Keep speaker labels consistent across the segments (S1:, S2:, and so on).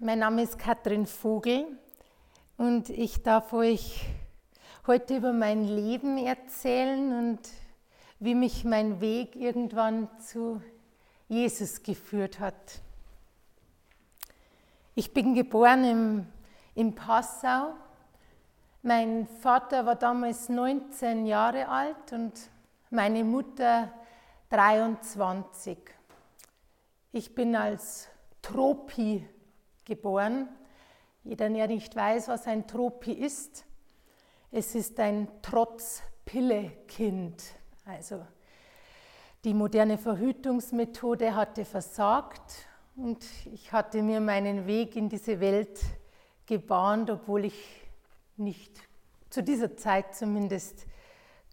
S1: Mein Name ist Katrin Vogel und ich darf euch heute über mein Leben erzählen und wie mich mein Weg irgendwann zu Jesus geführt hat. Ich bin geboren im, in Passau. Mein Vater war damals 19 Jahre alt und meine Mutter 23. Ich bin als Tropi geboren. Jeder, der nicht weiß, was ein Tropi ist, es ist ein Trotz-Pille-Kind. Also die moderne Verhütungsmethode hatte versagt und ich hatte mir meinen Weg in diese Welt gebahnt, obwohl ich nicht zu dieser Zeit zumindest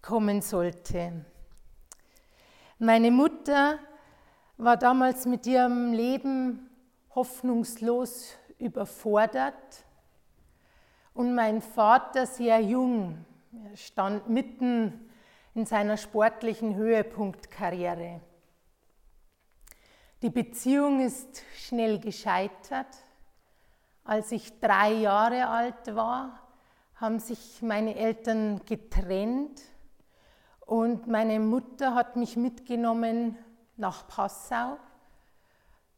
S1: kommen sollte. Meine Mutter war damals mit ihrem Leben hoffnungslos überfordert und mein Vater sehr jung. Er stand mitten in seiner sportlichen Höhepunktkarriere. Die Beziehung ist schnell gescheitert. Als ich drei Jahre alt war, haben sich meine Eltern getrennt und meine Mutter hat mich mitgenommen nach Passau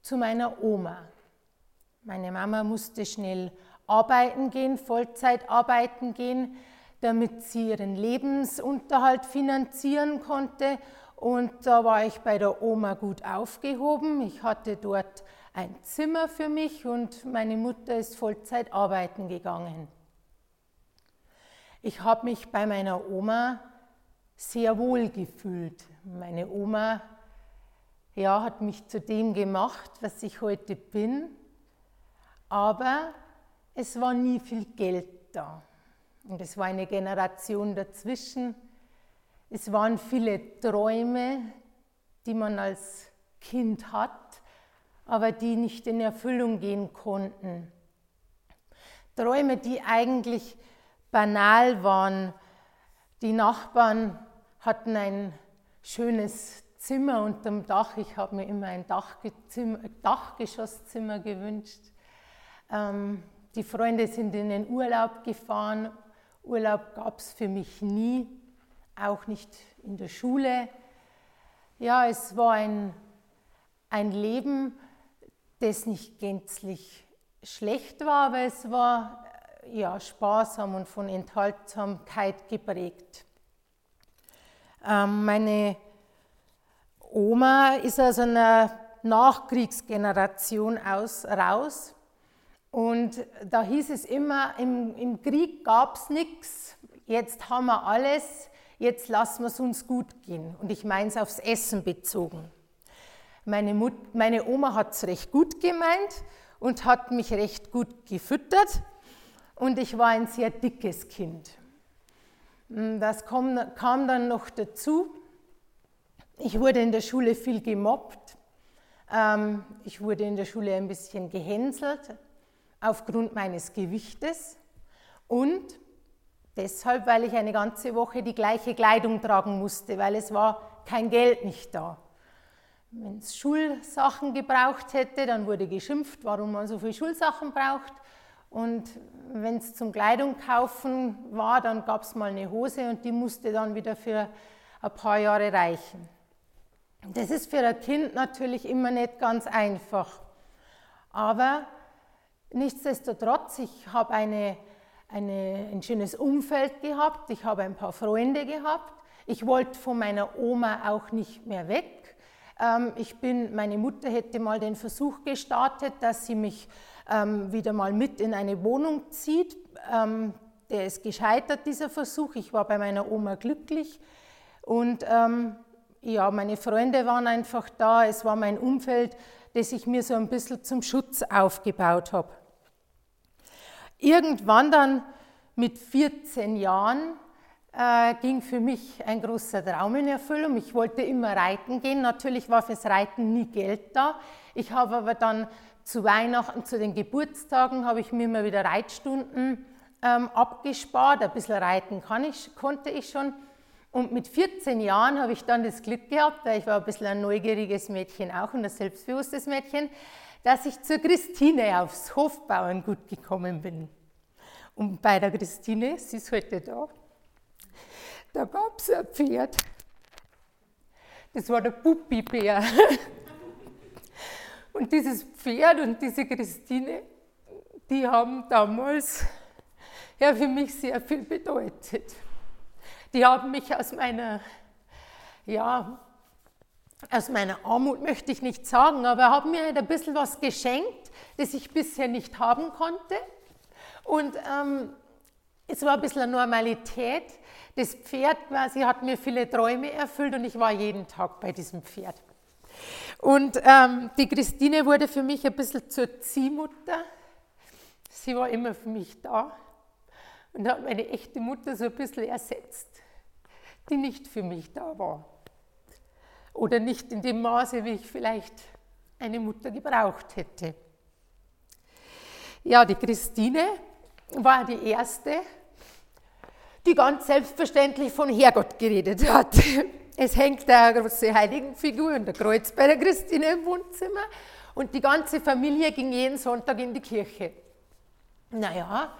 S1: zu meiner Oma. Meine Mama musste schnell arbeiten gehen, Vollzeit arbeiten gehen, damit sie ihren Lebensunterhalt finanzieren konnte. Und da war ich bei der Oma gut aufgehoben. Ich hatte dort ein Zimmer für mich und meine Mutter ist Vollzeit arbeiten gegangen. Ich habe mich bei meiner Oma sehr wohl gefühlt. Meine Oma ja, hat mich zu dem gemacht, was ich heute bin, aber es war nie viel Geld da. Und es war eine Generation dazwischen. Es waren viele Träume, die man als Kind hat, aber die nicht in Erfüllung gehen konnten. Träume, die eigentlich banal waren. Die Nachbarn hatten ein schönes Zimmer unterm Dach. Ich habe mir immer ein Dachgeschosszimmer gewünscht. Ähm, die Freunde sind in den Urlaub gefahren. Urlaub gab es für mich nie, auch nicht in der Schule. Ja, es war ein, ein Leben, das nicht gänzlich schlecht war, aber es war ja, sparsam und von Enthaltsamkeit geprägt. Ähm, meine Oma ist aus einer Nachkriegsgeneration aus, raus. Und da hieß es immer, im, im Krieg gab es nichts, jetzt haben wir alles, jetzt lassen wir es uns gut gehen. Und ich meine es aufs Essen bezogen. Meine, Mut, meine Oma hat es recht gut gemeint und hat mich recht gut gefüttert und ich war ein sehr dickes Kind. Hm, das kam, kam dann noch dazu. Ich wurde in der Schule viel gemobbt. Ähm, ich wurde in der Schule ein bisschen gehänselt aufgrund meines Gewichtes und deshalb, weil ich eine ganze Woche die gleiche Kleidung tragen musste, weil es war kein Geld nicht da. Wenn es Schulsachen gebraucht hätte, dann wurde geschimpft, warum man so viele Schulsachen braucht. Und wenn es zum Kleidung kaufen war, dann gab es mal eine Hose und die musste dann wieder für ein paar Jahre reichen. Das ist für ein Kind natürlich immer nicht ganz einfach. Aber nichtsdestotrotz, ich habe eine, eine, ein schönes Umfeld gehabt, ich habe ein paar Freunde gehabt. Ich wollte von meiner Oma auch nicht mehr weg. Ähm, ich bin, meine Mutter hätte mal den Versuch gestartet, dass sie mich ähm, wieder mal mit in eine Wohnung zieht. Ähm, der ist gescheitert, dieser Versuch. Ich war bei meiner Oma glücklich und ähm, ja, meine Freunde waren einfach da. Es war mein Umfeld, das ich mir so ein bisschen zum Schutz aufgebaut habe. Irgendwann dann mit 14 Jahren äh, ging für mich ein großer Traum in Erfüllung. Ich wollte immer reiten gehen. Natürlich war fürs Reiten nie Geld da. Ich habe aber dann zu Weihnachten, zu den Geburtstagen habe ich mir immer wieder Reitstunden ähm, abgespart. Ein bisschen reiten kann ich, konnte ich schon. Und mit 14 Jahren habe ich dann das Glück gehabt, weil ich war ein bisschen ein neugieriges Mädchen auch und ein selbstbewusstes Mädchen, dass ich zur Christine aufs Hofbauerngut gekommen bin. Und bei der Christine, sie ist heute da, da gab es ein Pferd. Das war der Puppibär. Und dieses Pferd und diese Christine, die haben damals ja, für mich sehr viel bedeutet. Die haben mich aus meiner, ja, aus meiner Armut möchte ich nicht sagen, aber haben mir halt ein bisschen was geschenkt, das ich bisher nicht haben konnte. Und ähm, es war ein bisschen eine Normalität. Das Pferd quasi hat mir viele Träume erfüllt und ich war jeden Tag bei diesem Pferd. Und ähm, die Christine wurde für mich ein bisschen zur Ziehmutter. Sie war immer für mich da und hat meine echte Mutter so ein bisschen ersetzt, die nicht für mich da war. Oder nicht in dem Maße, wie ich vielleicht eine Mutter gebraucht hätte. Ja, die Christine war die erste, die ganz selbstverständlich von Herrgott geredet hat. Es hängt eine große Heiligenfigur und der Kreuz bei der Christine im Wohnzimmer und die ganze Familie ging jeden Sonntag in die Kirche. Naja,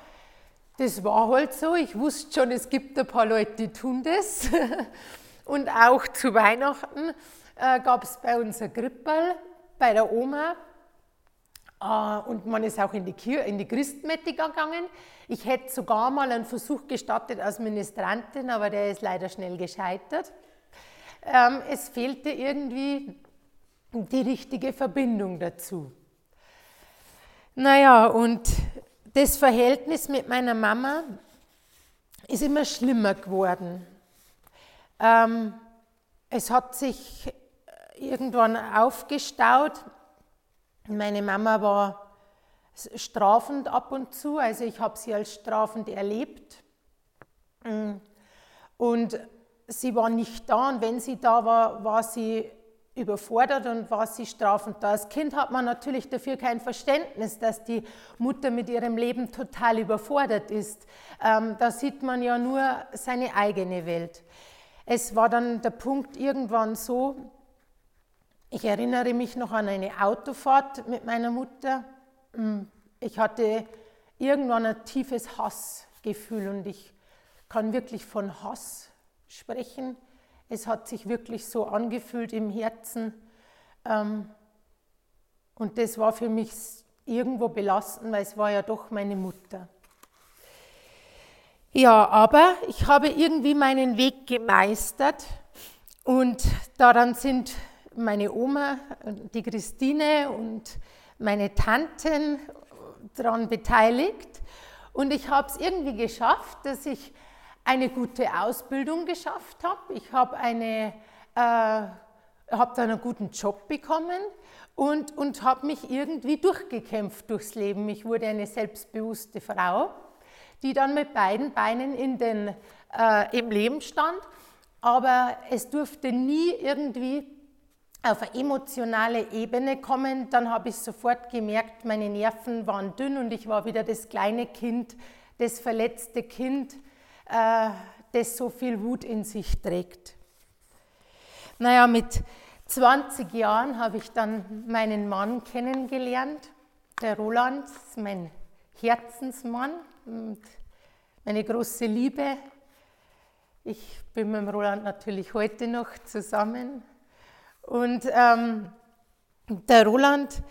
S1: das war halt so. Ich wusste schon, es gibt ein paar Leute, die tun das. Und auch zu Weihnachten äh, gab es bei uns ein Krippel bei der Oma. Äh, und man ist auch in die, Kir in die Christmette gegangen. Ich hätte sogar mal einen Versuch gestartet als Ministrantin, aber der ist leider schnell gescheitert. Ähm, es fehlte irgendwie die richtige Verbindung dazu. Naja, und das Verhältnis mit meiner Mama ist immer schlimmer geworden. Ähm, es hat sich irgendwann aufgestaut. Meine Mama war strafend ab und zu, also ich habe sie als strafend erlebt. Und sie war nicht da und wenn sie da war, war sie überfordert und war sie strafend da. Als Kind hat man natürlich dafür kein Verständnis, dass die Mutter mit ihrem Leben total überfordert ist. Ähm, da sieht man ja nur seine eigene Welt. Es war dann der Punkt irgendwann so, ich erinnere mich noch an eine Autofahrt mit meiner Mutter. Hm, ich hatte irgendwann ein tiefes Hassgefühl und ich kann wirklich von Hass sprechen es hat sich wirklich so angefühlt im Herzen. Ähm, und das war für mich irgendwo belastend, weil es war ja doch meine Mutter. Ja, aber ich habe irgendwie meinen Weg gemeistert und daran sind meine Oma, die Christine und meine Tanten daran beteiligt. Und ich habe es irgendwie geschafft, dass ich eine gute Ausbildung geschafft habe. Ich habe eine, äh, hab dann einen guten Job bekommen und, und habe mich irgendwie durchgekämpft durchs Leben. Ich wurde eine selbstbewusste Frau, die dann mit beiden Beinen in den, äh, im Leben stand. Aber es durfte nie irgendwie auf eine emotionale Ebene kommen. Dann habe ich sofort gemerkt, meine Nerven waren dünn und ich war wieder das kleine Kind, das verletzte Kind, das so viel Wut in sich trägt. Naja, mit 20 Jahren habe ich dann meinen Mann kennengelernt, der Roland, mein Herzensmann und meine große Liebe. Ich bin mit dem Roland natürlich heute noch zusammen. Und ähm, der Roland,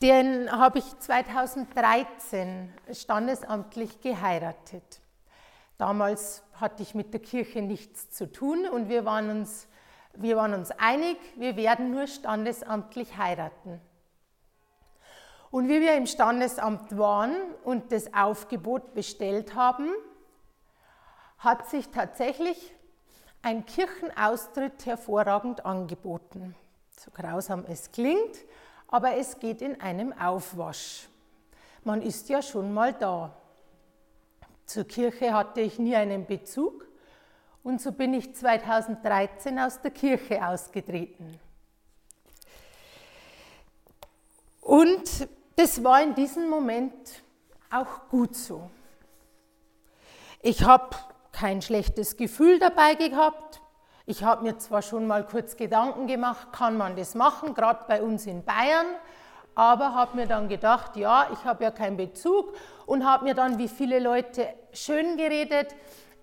S1: den habe ich 2013 standesamtlich geheiratet. Damals hatte ich mit der Kirche nichts zu tun und wir waren uns, wir waren uns einig, wir werden nur standesamtlich heiraten. Und wie wir im Standesamt waren und das Aufgebot bestellt haben, hat sich tatsächlich ein Kirchenaustritt hervorragend angeboten. So grausam es klingt, aber es geht in einem Aufwasch. Man ist ja schon mal da. Zur Kirche hatte ich nie einen Bezug und so bin ich 2013 aus der Kirche ausgetreten. Und das war in diesem Moment auch gut so. Ich habe kein schlechtes Gefühl dabei gehabt. Ich habe mir zwar schon mal kurz Gedanken gemacht, kann man das machen, gerade bei uns in Bayern, aber habe mir dann gedacht, ja, ich habe ja keinen Bezug und habe mir dann wie viele Leute schön geredet,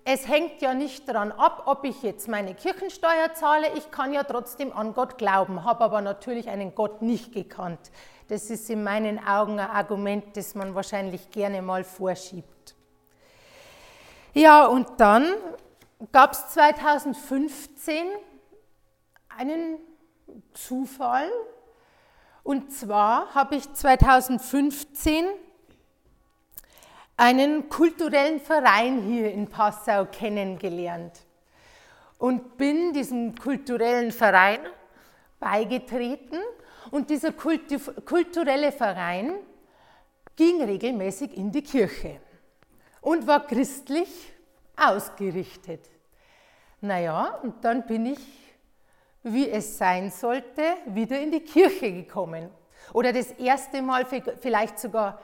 S1: es hängt ja nicht daran ab, ob ich jetzt meine Kirchensteuer zahle, ich kann ja trotzdem an Gott glauben, habe aber natürlich einen Gott nicht gekannt. Das ist in meinen Augen ein Argument, das man wahrscheinlich gerne mal vorschiebt. Ja, und dann gab es 2015 einen Zufall. Und zwar habe ich 2015 einen kulturellen Verein hier in Passau kennengelernt und bin diesem kulturellen Verein beigetreten. Und dieser kulturelle Verein ging regelmäßig in die Kirche und war christlich ausgerichtet. Naja, und dann bin ich, wie es sein sollte, wieder in die Kirche gekommen. Oder das erste Mal vielleicht sogar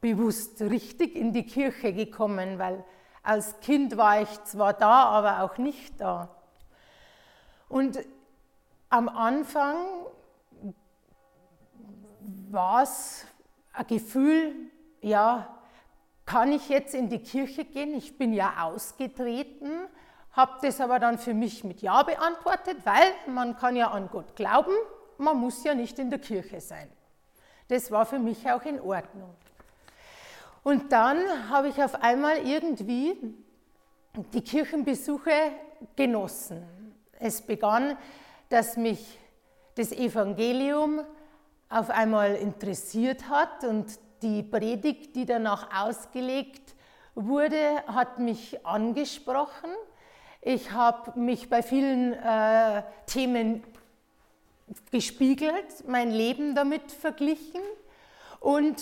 S1: bewusst richtig in die Kirche gekommen, weil als Kind war ich zwar da, aber auch nicht da. Und am Anfang war es ein Gefühl, ja, kann ich jetzt in die Kirche gehen? Ich bin ja ausgetreten, habe das aber dann für mich mit Ja beantwortet, weil man kann ja an Gott glauben, man muss ja nicht in der Kirche sein. Das war für mich auch in Ordnung. Und dann habe ich auf einmal irgendwie die Kirchenbesuche genossen. Es begann, dass mich das Evangelium auf einmal interessiert hat und die Predigt, die danach ausgelegt wurde, hat mich angesprochen. Ich habe mich bei vielen äh, Themen gespiegelt, mein Leben damit verglichen und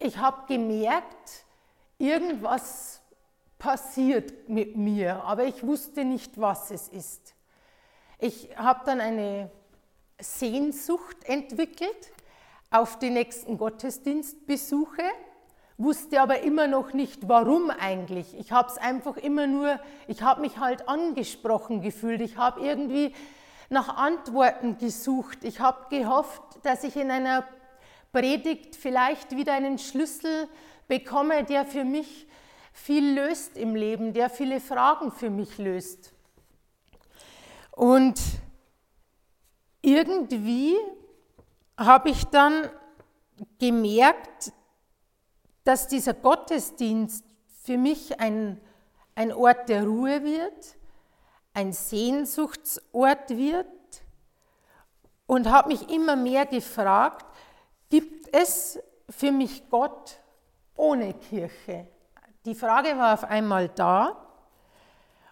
S1: ich habe gemerkt, irgendwas passiert mit mir, aber ich wusste nicht, was es ist. Ich habe dann eine Sehnsucht entwickelt auf die nächsten Gottesdienstbesuche, wusste aber immer noch nicht, warum eigentlich. Ich habe es einfach immer nur, ich habe mich halt angesprochen gefühlt, ich habe irgendwie nach Antworten gesucht, ich habe gehofft, dass ich in einer Predigt vielleicht wieder einen Schlüssel bekomme, der für mich viel löst im Leben, der viele Fragen für mich löst. Und irgendwie habe ich dann gemerkt, dass dieser Gottesdienst für mich ein, ein Ort der Ruhe wird, ein Sehnsuchtsort wird und habe mich immer mehr gefragt, Gibt es für mich Gott ohne Kirche? Die Frage war auf einmal da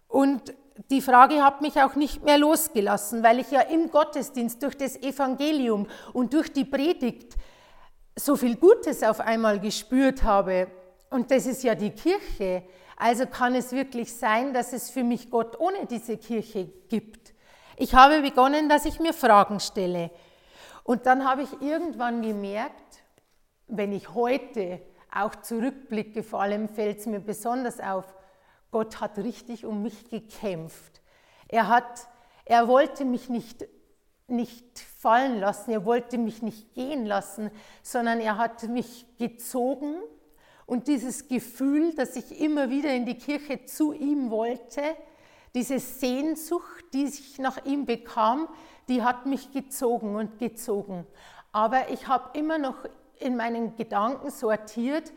S1: und die Frage hat mich auch nicht mehr losgelassen, weil ich ja im Gottesdienst durch das Evangelium und durch die Predigt so viel Gutes auf einmal gespürt habe. Und das ist ja die Kirche. Also kann es wirklich sein, dass es für mich Gott ohne diese Kirche gibt. Ich habe begonnen, dass ich mir Fragen stelle. Und dann habe ich irgendwann gemerkt, wenn ich heute auch zurückblicke, vor allem fällt es mir besonders auf, Gott hat richtig um mich gekämpft. Er, hat, er wollte mich nicht, nicht fallen lassen, er wollte mich nicht gehen lassen, sondern er hat mich gezogen und dieses Gefühl, dass ich immer wieder in die Kirche zu ihm wollte, diese Sehnsucht, die ich nach ihm bekam, die hat mich gezogen und gezogen. Aber ich habe immer noch in meinen Gedanken sortiert,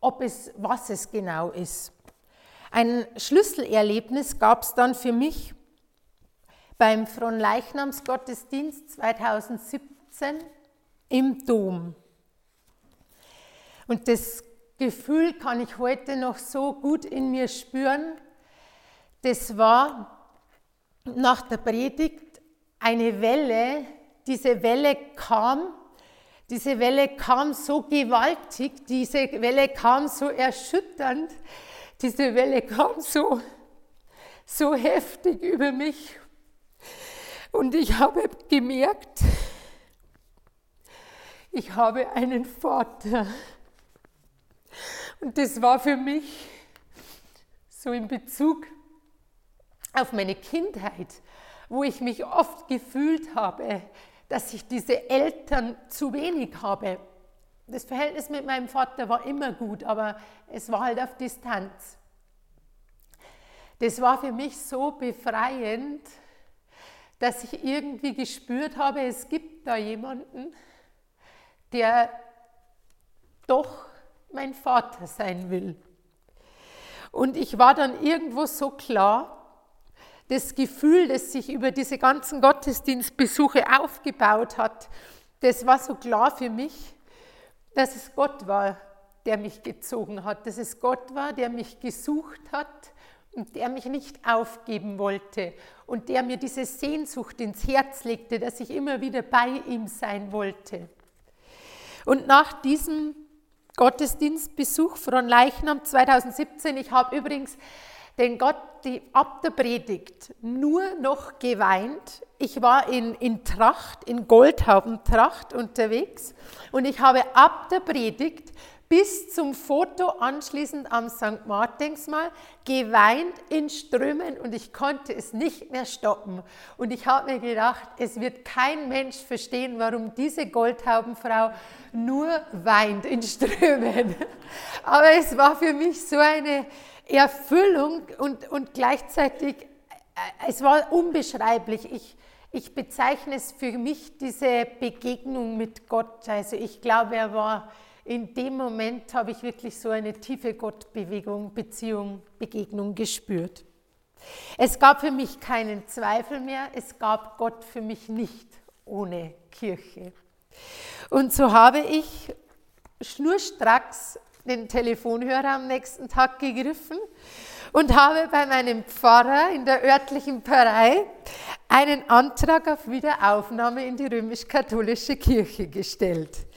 S1: ob es, was es genau ist. Ein Schlüsselerlebnis gab es dann für mich beim Fronleichnamsgottesdienst 2017 im Dom. Und das Gefühl kann ich heute noch so gut in mir spüren. Das war nach der Predigt eine Welle, diese Welle kam, diese Welle kam so gewaltig, diese Welle kam so erschütternd, diese Welle kam so, so heftig über mich. Und ich habe gemerkt, ich habe einen Vater. Und das war für mich so in Bezug auf meine Kindheit wo ich mich oft gefühlt habe, dass ich diese Eltern zu wenig habe. Das Verhältnis mit meinem Vater war immer gut, aber es war halt auf Distanz. Das war für mich so befreiend, dass ich irgendwie gespürt habe, es gibt da jemanden, der doch mein Vater sein will. Und ich war dann irgendwo so klar, das Gefühl, das sich über diese ganzen Gottesdienstbesuche aufgebaut hat, das war so klar für mich, dass es Gott war, der mich gezogen hat, dass es Gott war, der mich gesucht hat und der mich nicht aufgeben wollte und der mir diese Sehnsucht ins Herz legte, dass ich immer wieder bei ihm sein wollte. Und nach diesem Gottesdienstbesuch von Leichnam 2017, ich habe übrigens den Gott die, ab der Predigt nur noch geweint. Ich war in, in Tracht, in Goldhaubentracht unterwegs und ich habe ab der Predigt bis zum Foto anschließend am St. Martinsmal geweint in Strömen und ich konnte es nicht mehr stoppen. Und ich habe mir gedacht, es wird kein Mensch verstehen, warum diese Goldhaubenfrau nur weint in Strömen. Aber es war für mich so eine Erfüllung und, und gleichzeitig, äh, es war unbeschreiblich. Ich, ich bezeichne es für mich diese Begegnung mit Gott. Also ich glaube, er war in dem Moment habe ich wirklich so eine tiefe Gottbewegung, Beziehung, Begegnung gespürt. Es gab für mich keinen Zweifel mehr, es gab Gott für mich nicht ohne Kirche. Und so habe ich schnurstracks den Telefonhörer am nächsten Tag gegriffen und habe bei meinem Pfarrer in der örtlichen Pfarrei einen Antrag auf Wiederaufnahme in die römisch-katholische Kirche gestellt.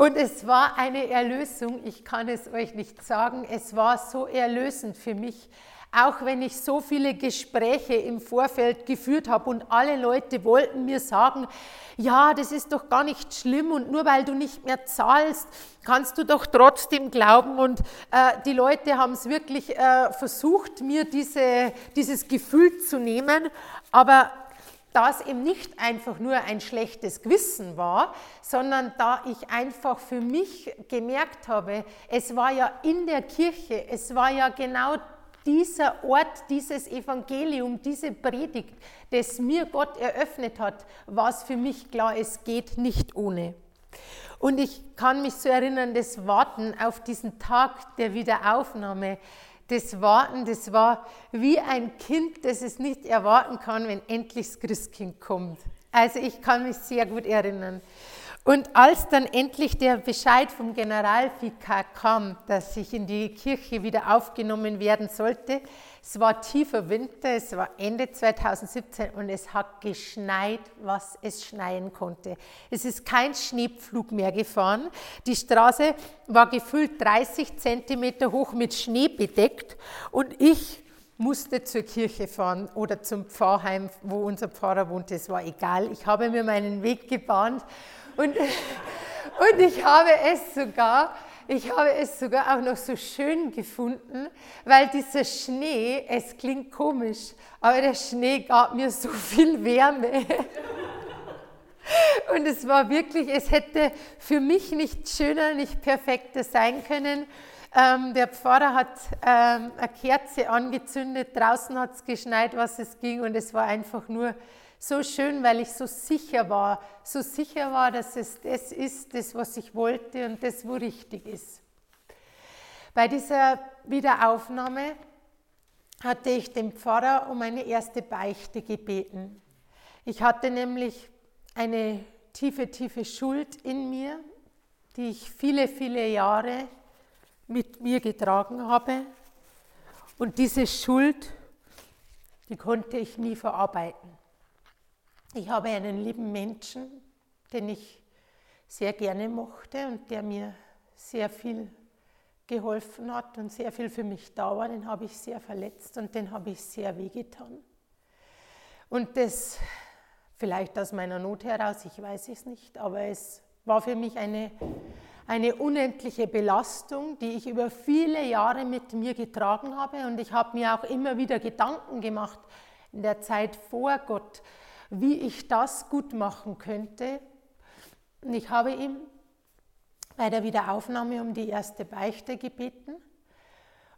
S1: Und es war eine Erlösung, ich kann es euch nicht sagen, es war so erlösend für mich, auch wenn ich so viele Gespräche im Vorfeld geführt habe und alle Leute wollten mir sagen, ja, das ist doch gar nicht schlimm und nur weil du nicht mehr zahlst, kannst du doch trotzdem glauben. Und äh, die Leute haben es wirklich äh, versucht, mir diese, dieses Gefühl zu nehmen, aber da es eben nicht einfach nur ein schlechtes Gewissen war, sondern da ich einfach für mich gemerkt habe, es war ja in der Kirche, es war ja genau dieser Ort, dieses Evangelium, diese Predigt, das mir Gott eröffnet hat, war es für mich klar, es geht nicht ohne. Und ich kann mich so erinnern, das Warten auf diesen Tag der Wiederaufnahme, das Warten, das war wie ein Kind, das es nicht erwarten kann, wenn endlich das Christkind kommt. Also ich kann mich sehr gut erinnern. Und als dann endlich der Bescheid vom Generalvikar kam, dass ich in die Kirche wieder aufgenommen werden sollte, es war tiefer Winter, es war Ende 2017 und es hat geschneit, was es schneien konnte. Es ist kein Schneepflug mehr gefahren. Die Straße war gefüllt 30 Zentimeter hoch mit Schnee bedeckt und ich musste zur Kirche fahren oder zum Pfarrheim, wo unser Pfarrer wohnte. Es war egal. Ich habe mir meinen Weg gebahnt und, und ich habe es sogar ich habe es sogar auch noch so schön gefunden, weil dieser Schnee, es klingt komisch, aber der Schnee gab mir so viel Wärme. Und es war wirklich, es hätte für mich nicht schöner, nicht perfekter sein können. Ähm, der Pfarrer hat ähm, eine Kerze angezündet, draußen hat es geschneit, was es ging, und es war einfach nur so schön, weil ich so sicher war, so sicher war, dass es das ist, das, was ich wollte und das, wo richtig ist. Bei dieser Wiederaufnahme hatte ich den Pfarrer um eine erste Beichte gebeten. Ich hatte nämlich eine tiefe, tiefe Schuld in mir, die ich viele, viele Jahre mit mir getragen habe. Und diese Schuld, die konnte ich nie verarbeiten. Ich habe einen lieben Menschen, den ich sehr gerne mochte und der mir sehr viel geholfen hat und sehr viel für mich da war, den habe ich sehr verletzt und den habe ich sehr wehgetan. Und das vielleicht aus meiner Not heraus, ich weiß es nicht, aber es war für mich eine, eine unendliche Belastung, die ich über viele Jahre mit mir getragen habe und ich habe mir auch immer wieder Gedanken gemacht in der Zeit vor Gott, wie ich das gut machen könnte. Und ich habe ihm bei der Wiederaufnahme um die erste Beichte gebeten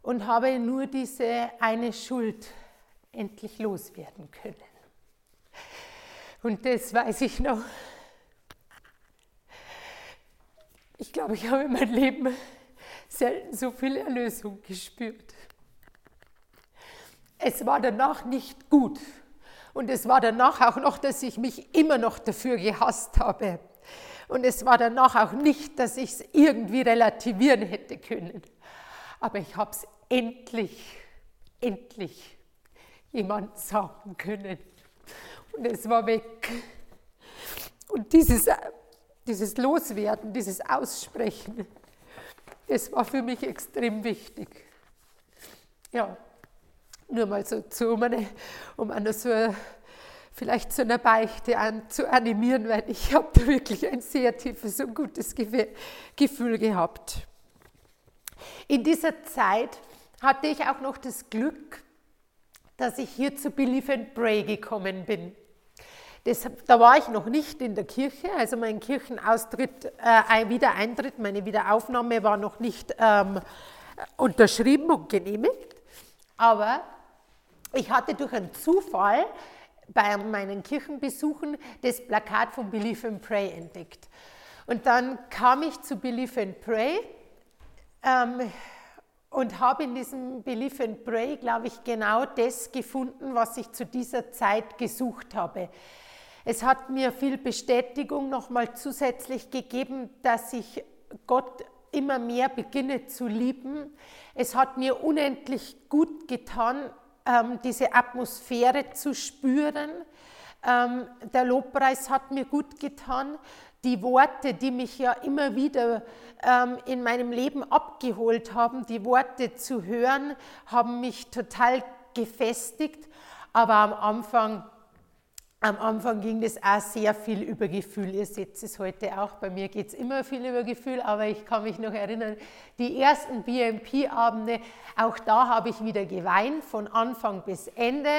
S1: und habe nur diese eine Schuld endlich loswerden können. Und das weiß ich noch. Ich glaube, ich habe in meinem Leben selten so viel Erlösung gespürt. Es war danach nicht gut. Und es war danach auch noch, dass ich mich immer noch dafür gehasst habe. Und es war danach auch nicht, dass ich es irgendwie relativieren hätte können. Aber ich habe es endlich, endlich jemand sagen können. Und es war weg. Und dieses, dieses Loswerden, dieses Aussprechen, das war für mich extrem wichtig. Ja, nur mal so zu, um eine, um eine so vielleicht zu einer Beichte an, zu animieren, weil ich habe da wirklich ein sehr tiefes und gutes Gefühl gehabt. In dieser Zeit hatte ich auch noch das Glück, dass ich hier zu Believe and Pray gekommen bin. Das, da war ich noch nicht in der Kirche, also mein Kirchenaustritt, äh, Wiedereintritt, meine Wiederaufnahme war noch nicht ähm, unterschrieben und genehmigt. Aber ich hatte durch einen Zufall bei meinen Kirchenbesuchen das Plakat von Believe and Pray entdeckt. Und dann kam ich zu Believe and Pray ähm, und habe in diesem Believe and Pray, glaube ich, genau das gefunden, was ich zu dieser Zeit gesucht habe. Es hat mir viel Bestätigung nochmal zusätzlich gegeben, dass ich Gott immer mehr beginne zu lieben. Es hat mir unendlich gut getan, ähm, diese Atmosphäre zu spüren. Ähm, der Lobpreis hat mir gut getan. Die Worte, die mich ja immer wieder ähm, in meinem Leben abgeholt haben, die Worte zu hören, haben mich total gefestigt. Aber am Anfang am Anfang ging das auch sehr viel über Gefühl. Ihr seht es heute auch. Bei mir geht es immer viel über Gefühl, aber ich kann mich noch erinnern, die ersten BMP-Abende, auch da habe ich wieder geweint, von Anfang bis Ende.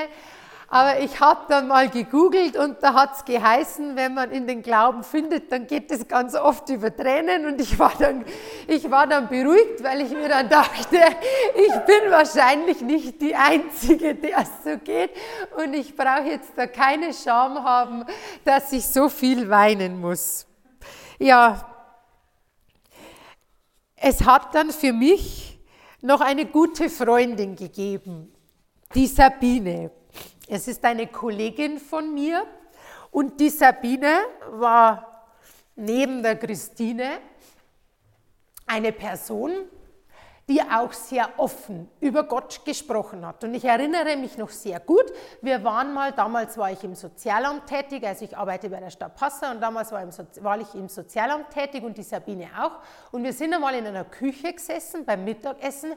S1: Aber ich habe dann mal gegoogelt und da hat es geheißen, wenn man in den Glauben findet, dann geht es ganz oft über Tränen und ich war, dann, ich war dann beruhigt, weil ich mir dann dachte, ich bin wahrscheinlich nicht die Einzige, der es so geht und ich brauche jetzt da keine Scham haben, dass ich so viel weinen muss. Ja, es hat dann für mich noch eine gute Freundin gegeben, die Sabine. Es ist eine Kollegin von mir und die Sabine war neben der Christine eine Person, die auch sehr offen über Gott gesprochen hat. Und ich erinnere mich noch sehr gut, wir waren mal, damals war ich im Sozialamt tätig, also ich arbeite bei der Stadt Passau und damals war, war ich im Sozialamt tätig und die Sabine auch. Und wir sind einmal in einer Küche gesessen beim Mittagessen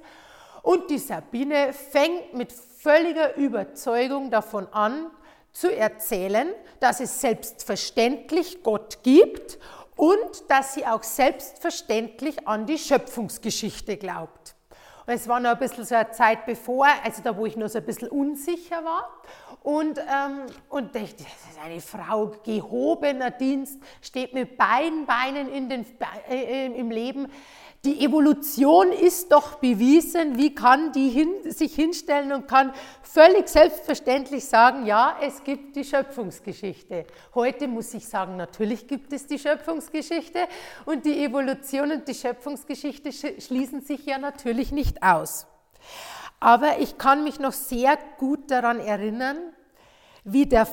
S1: und die Sabine fängt mit völliger Überzeugung davon an, zu erzählen, dass es selbstverständlich Gott gibt und dass sie auch selbstverständlich an die Schöpfungsgeschichte glaubt. Und es war noch ein bisschen so eine Zeit bevor, also da, wo ich noch so ein bisschen unsicher war. Und, ähm, und dachte, das ist eine Frau gehobener Dienst, steht mit beiden Beinen in den, äh, im Leben. Die Evolution ist doch bewiesen. Wie kann die hin, sich hinstellen und kann völlig selbstverständlich sagen, ja, es gibt die Schöpfungsgeschichte. Heute muss ich sagen, natürlich gibt es die Schöpfungsgeschichte und die Evolution und die Schöpfungsgeschichte schließen sich ja natürlich nicht aus. Aber ich kann mich noch sehr gut daran erinnern, wie der,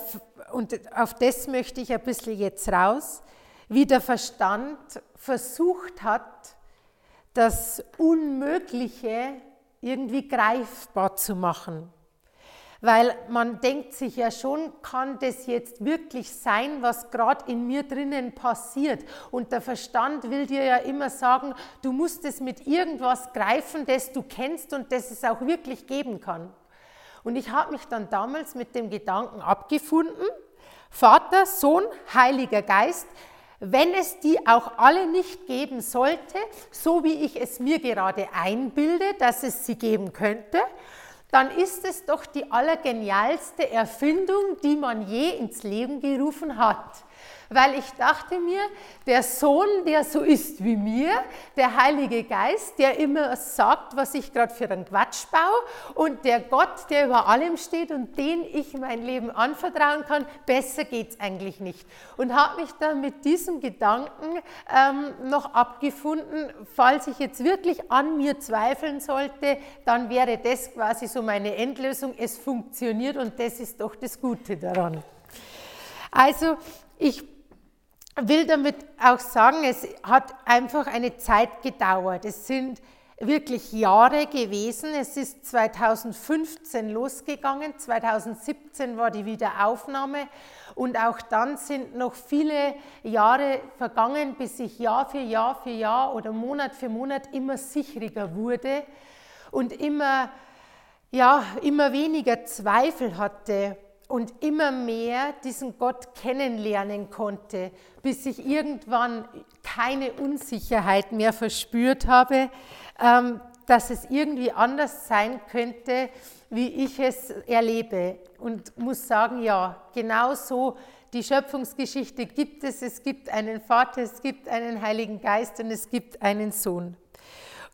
S1: und auf das möchte ich ein bisschen jetzt raus, wie der Verstand versucht hat, das Unmögliche irgendwie greifbar zu machen. Weil man denkt sich ja schon, kann das jetzt wirklich sein, was gerade in mir drinnen passiert? Und der Verstand will dir ja immer sagen, du musst es mit irgendwas greifen, das du kennst und das es auch wirklich geben kann. Und ich habe mich dann damals mit dem Gedanken abgefunden, Vater, Sohn, Heiliger Geist, wenn es die auch alle nicht geben sollte, so wie ich es mir gerade einbilde, dass es sie geben könnte, dann ist es doch die allergenialste Erfindung, die man je ins Leben gerufen hat weil ich dachte mir, der Sohn, der so ist wie mir, der Heilige Geist, der immer sagt, was ich gerade für einen Quatsch baue und der Gott, der über allem steht und den ich mein Leben anvertrauen kann, besser geht es eigentlich nicht. Und habe mich dann mit diesem Gedanken ähm, noch abgefunden, falls ich jetzt wirklich an mir zweifeln sollte, dann wäre das quasi so meine Endlösung. Es funktioniert und das ist doch das Gute daran. Also ich will damit auch sagen, es hat einfach eine Zeit gedauert. Es sind wirklich Jahre gewesen. Es ist 2015 losgegangen, 2017 war die Wiederaufnahme und auch dann sind noch viele Jahre vergangen, bis ich Jahr für Jahr für Jahr oder Monat für Monat immer sicherer wurde und immer, ja, immer weniger Zweifel hatte und immer mehr diesen Gott kennenlernen konnte, bis ich irgendwann keine Unsicherheit mehr verspürt habe, ähm, dass es irgendwie anders sein könnte, wie ich es erlebe. Und muss sagen, ja, genau so die Schöpfungsgeschichte gibt es. Es gibt einen Vater, es gibt einen Heiligen Geist und es gibt einen Sohn.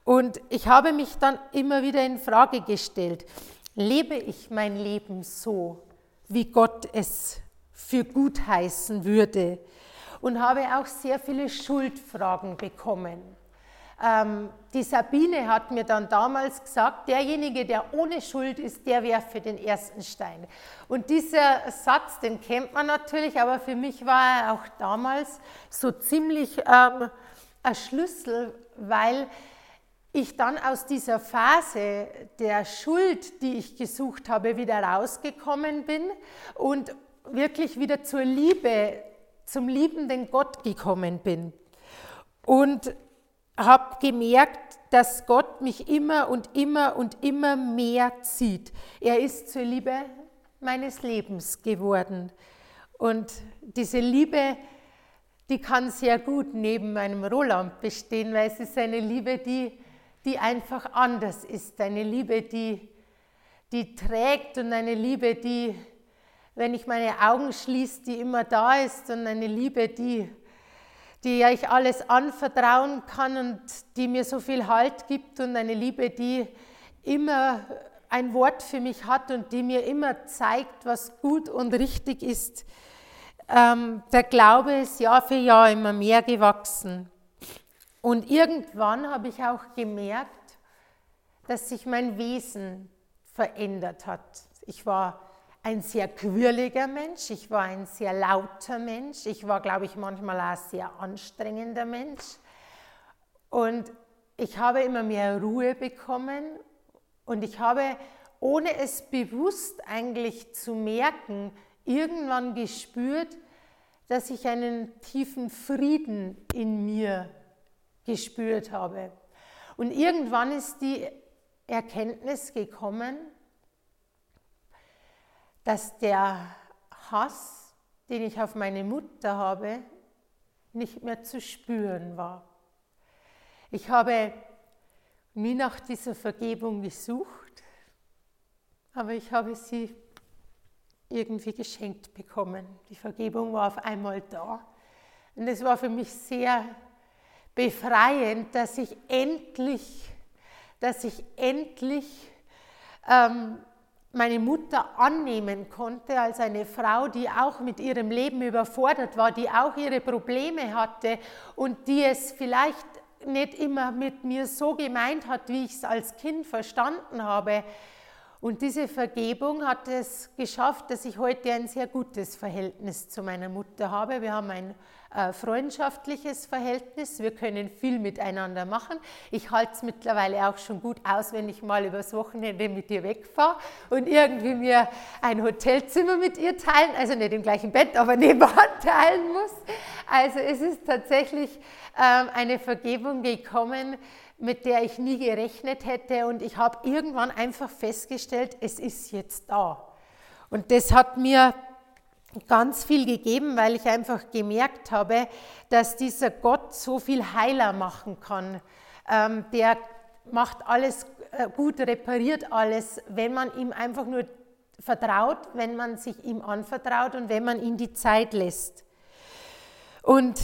S1: Und ich habe mich dann immer wieder in Frage gestellt, lebe ich mein Leben so, wie Gott es für gut heißen würde und habe auch sehr viele Schuldfragen bekommen. Ähm, die Sabine hat mir dann damals gesagt, derjenige, der ohne Schuld ist, der werfe den ersten Stein. Und dieser Satz, den kennt man natürlich, aber für mich war er auch damals so ziemlich ähm, ein Schlüssel, weil ich dann aus dieser Phase der Schuld, die ich gesucht habe, wieder rausgekommen bin und wirklich wieder zur Liebe, zum liebenden Gott gekommen bin. Und habe gemerkt, dass Gott mich immer und immer und immer mehr zieht. Er ist zur Liebe meines Lebens geworden. Und diese Liebe, die kann sehr gut neben meinem Roland bestehen, weil es ist eine Liebe, die die einfach anders ist, eine Liebe, die, die trägt und eine Liebe, die, wenn ich meine Augen schließe, die immer da ist und eine Liebe, die, die ich alles anvertrauen kann und die mir so viel Halt gibt und eine Liebe, die immer ein Wort für mich hat und die mir immer zeigt, was gut und richtig ist. Ähm, der Glaube ist Jahr für Jahr immer mehr gewachsen. Und irgendwann habe ich auch gemerkt, dass sich mein Wesen verändert hat. Ich war ein sehr quirliger Mensch, ich war ein sehr lauter Mensch, ich war, glaube ich, manchmal auch ein sehr anstrengender Mensch. Und ich habe immer mehr Ruhe bekommen und ich habe, ohne es bewusst eigentlich zu merken, irgendwann gespürt, dass ich einen tiefen Frieden in mir gespürt habe. Und irgendwann ist die Erkenntnis gekommen, dass der Hass, den ich auf meine Mutter habe, nicht mehr zu spüren war. Ich habe nie nach dieser Vergebung gesucht, aber ich habe sie irgendwie geschenkt bekommen. Die Vergebung war auf einmal da. Und es war für mich sehr befreiend, dass ich endlich, dass ich endlich ähm, meine Mutter annehmen konnte als eine Frau, die auch mit ihrem Leben überfordert war, die auch ihre Probleme hatte und die es vielleicht nicht immer mit mir so gemeint hat, wie ich es als Kind verstanden habe. Und diese Vergebung hat es geschafft, dass ich heute ein sehr gutes Verhältnis zu meiner Mutter habe. Wir haben ein äh, freundschaftliches Verhältnis. Wir können viel miteinander machen. Ich halte es mittlerweile auch schon gut aus, wenn ich mal übers Wochenende mit ihr wegfahre und irgendwie mir ein Hotelzimmer mit ihr teilen, also nicht im gleichen Bett, aber nebenan teilen muss. Also es ist tatsächlich ähm, eine Vergebung gekommen, mit der ich nie gerechnet hätte und ich habe irgendwann einfach festgestellt, es ist jetzt da. Und das hat mir ganz viel gegeben, weil ich einfach gemerkt habe, dass dieser Gott so viel heiler machen kann. Ähm, der macht alles äh, gut repariert alles, wenn man ihm einfach nur vertraut, wenn man sich ihm anvertraut und wenn man ihm die Zeit lässt. Und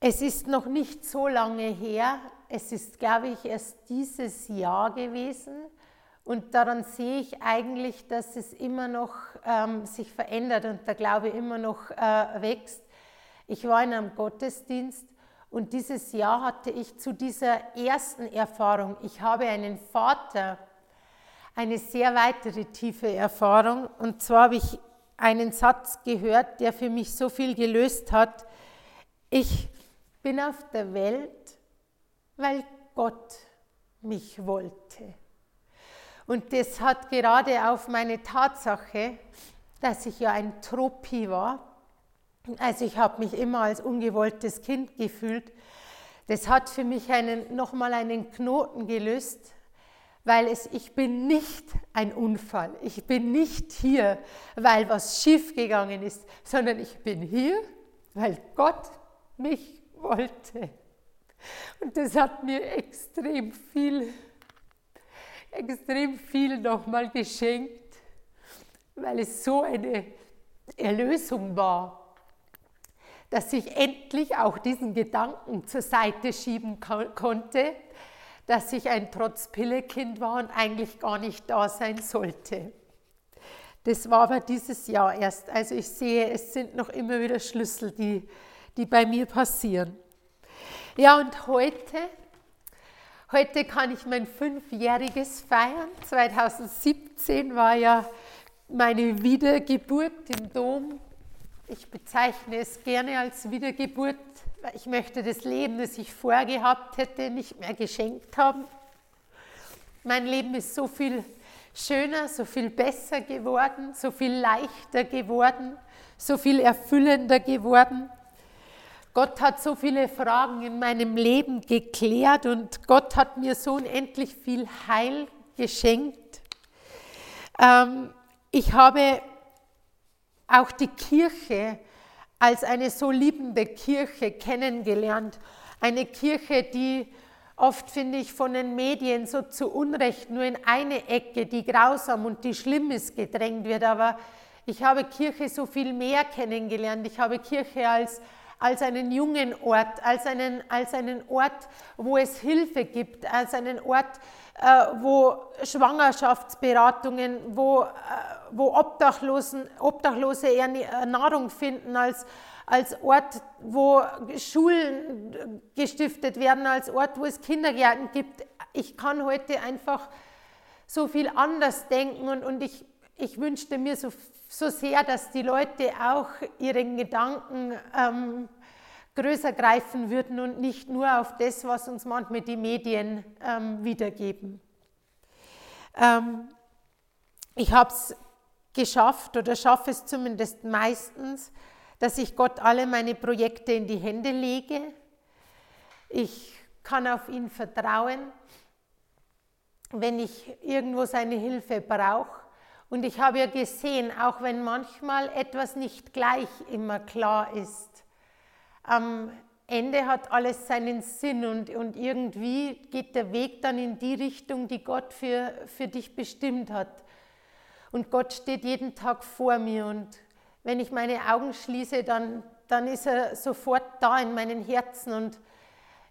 S1: es ist noch nicht so lange her, es ist, glaube ich, erst dieses Jahr gewesen. Und daran sehe ich eigentlich, dass es immer noch ähm, sich verändert und der Glaube immer noch äh, wächst. Ich war in einem Gottesdienst und dieses Jahr hatte ich zu dieser ersten Erfahrung, ich habe einen Vater, eine sehr weitere tiefe Erfahrung. Und zwar habe ich einen Satz gehört, der für mich so viel gelöst hat. Ich bin auf der Welt, weil Gott mich wollte. Und das hat gerade auf meine Tatsache, dass ich ja ein Tropi war, also ich habe mich immer als ungewolltes Kind gefühlt, das hat für mich einen, nochmal einen Knoten gelöst, weil es, ich bin nicht ein Unfall. Ich bin nicht hier, weil was schiefgegangen ist, sondern ich bin hier, weil Gott mich wollte. Und das hat mir extrem viel, extrem viel nochmal geschenkt, weil es so eine Erlösung war, dass ich endlich auch diesen Gedanken zur Seite schieben konnte, dass ich ein Trotzpillekind war und eigentlich gar nicht da sein sollte. Das war aber dieses Jahr erst. Also ich sehe, es sind noch immer wieder Schlüssel, die, die bei mir passieren. Ja, und heute, heute kann ich mein Fünfjähriges feiern. 2017 war ja meine Wiedergeburt im Dom. Ich bezeichne es gerne als Wiedergeburt, weil ich möchte das Leben, das ich vorgehabt hätte, nicht mehr geschenkt haben. Mein Leben ist so viel schöner, so viel besser geworden, so viel leichter geworden, so viel erfüllender geworden. Gott hat so viele Fragen in meinem Leben geklärt und Gott hat mir so unendlich viel Heil geschenkt. Ähm, ich habe auch die Kirche als eine so liebende Kirche kennengelernt. Eine Kirche, die oft, finde ich, von den Medien so zu Unrecht nur in eine Ecke, die grausam und die schlimm ist, gedrängt wird. Aber ich habe Kirche so viel mehr kennengelernt. Ich habe Kirche als als einen jungen Ort, als einen, als einen Ort, wo es Hilfe gibt, als einen Ort, äh, wo Schwangerschaftsberatungen, wo, äh, wo Obdachlosen, Obdachlose eher Nahrung finden, als, als Ort, wo Schulen gestiftet werden, als Ort, wo es Kindergärten gibt. Ich kann heute einfach so viel anders denken und, und ich, ich wünschte mir so so sehr, dass die Leute auch ihren Gedanken ähm, größer greifen würden und nicht nur auf das, was uns manchmal die Medien ähm, wiedergeben. Ähm, ich habe es geschafft oder schaffe es zumindest meistens, dass ich Gott alle meine Projekte in die Hände lege. Ich kann auf ihn vertrauen, wenn ich irgendwo seine Hilfe brauche. Und ich habe ja gesehen, auch wenn manchmal etwas nicht gleich immer klar ist, am Ende hat alles seinen Sinn und, und irgendwie geht der Weg dann in die Richtung, die Gott für, für dich bestimmt hat. Und Gott steht jeden Tag vor mir und wenn ich meine Augen schließe, dann, dann ist er sofort da in meinen Herzen und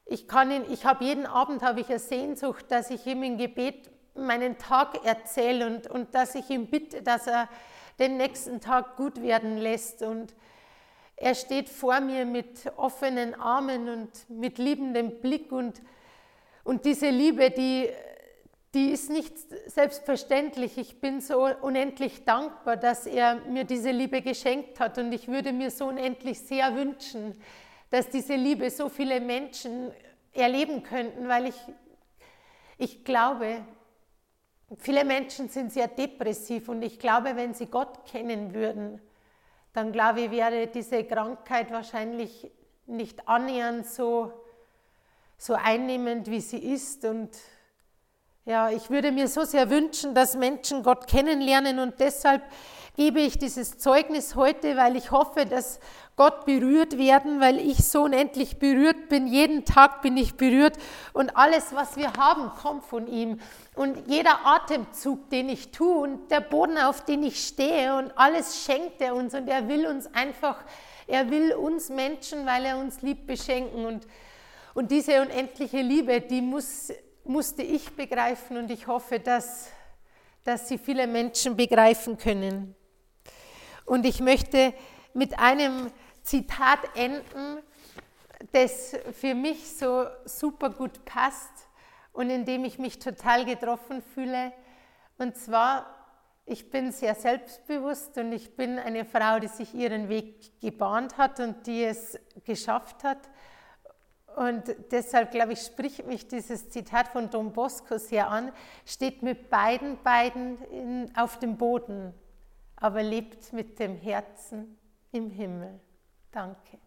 S1: ich kann ihn, ich habe jeden Abend habe ich eine Sehnsucht, dass ich ihm im Gebet meinen Tag erzähle und, und dass ich ihn bitte, dass er den nächsten Tag gut werden lässt. Und er steht vor mir mit offenen Armen und mit liebendem Blick. Und, und diese Liebe, die, die ist nicht selbstverständlich. Ich bin so unendlich dankbar, dass er mir diese Liebe geschenkt hat. Und ich würde mir so unendlich sehr wünschen, dass diese Liebe so viele Menschen erleben könnten, weil ich, ich glaube, Viele Menschen sind sehr depressiv und ich glaube, wenn sie Gott kennen würden, dann glaube ich, wäre diese Krankheit wahrscheinlich nicht annähernd so, so einnehmend, wie sie ist. Und ja, ich würde mir so sehr wünschen, dass Menschen Gott kennenlernen und deshalb gebe ich dieses Zeugnis heute, weil ich hoffe, dass Gott berührt werden, weil ich so unendlich berührt bin. Jeden Tag bin ich berührt und alles, was wir haben, kommt von ihm. Und jeder Atemzug, den ich tue und der Boden, auf den ich stehe und alles schenkt er uns und er will uns einfach, er will uns Menschen, weil er uns liebt, beschenken. Und, und diese unendliche Liebe, die muss, musste ich begreifen und ich hoffe, dass, dass sie viele Menschen begreifen können. Und ich möchte mit einem Zitat enden, das für mich so super gut passt und in dem ich mich total getroffen fühle. Und zwar, ich bin sehr selbstbewusst und ich bin eine Frau, die sich ihren Weg gebahnt hat und die es geschafft hat. Und deshalb, glaube ich, spricht mich dieses Zitat von Don Bosco sehr an, steht mit beiden Beinen in, auf dem Boden, aber lebt mit dem Herzen im Himmel. Danke.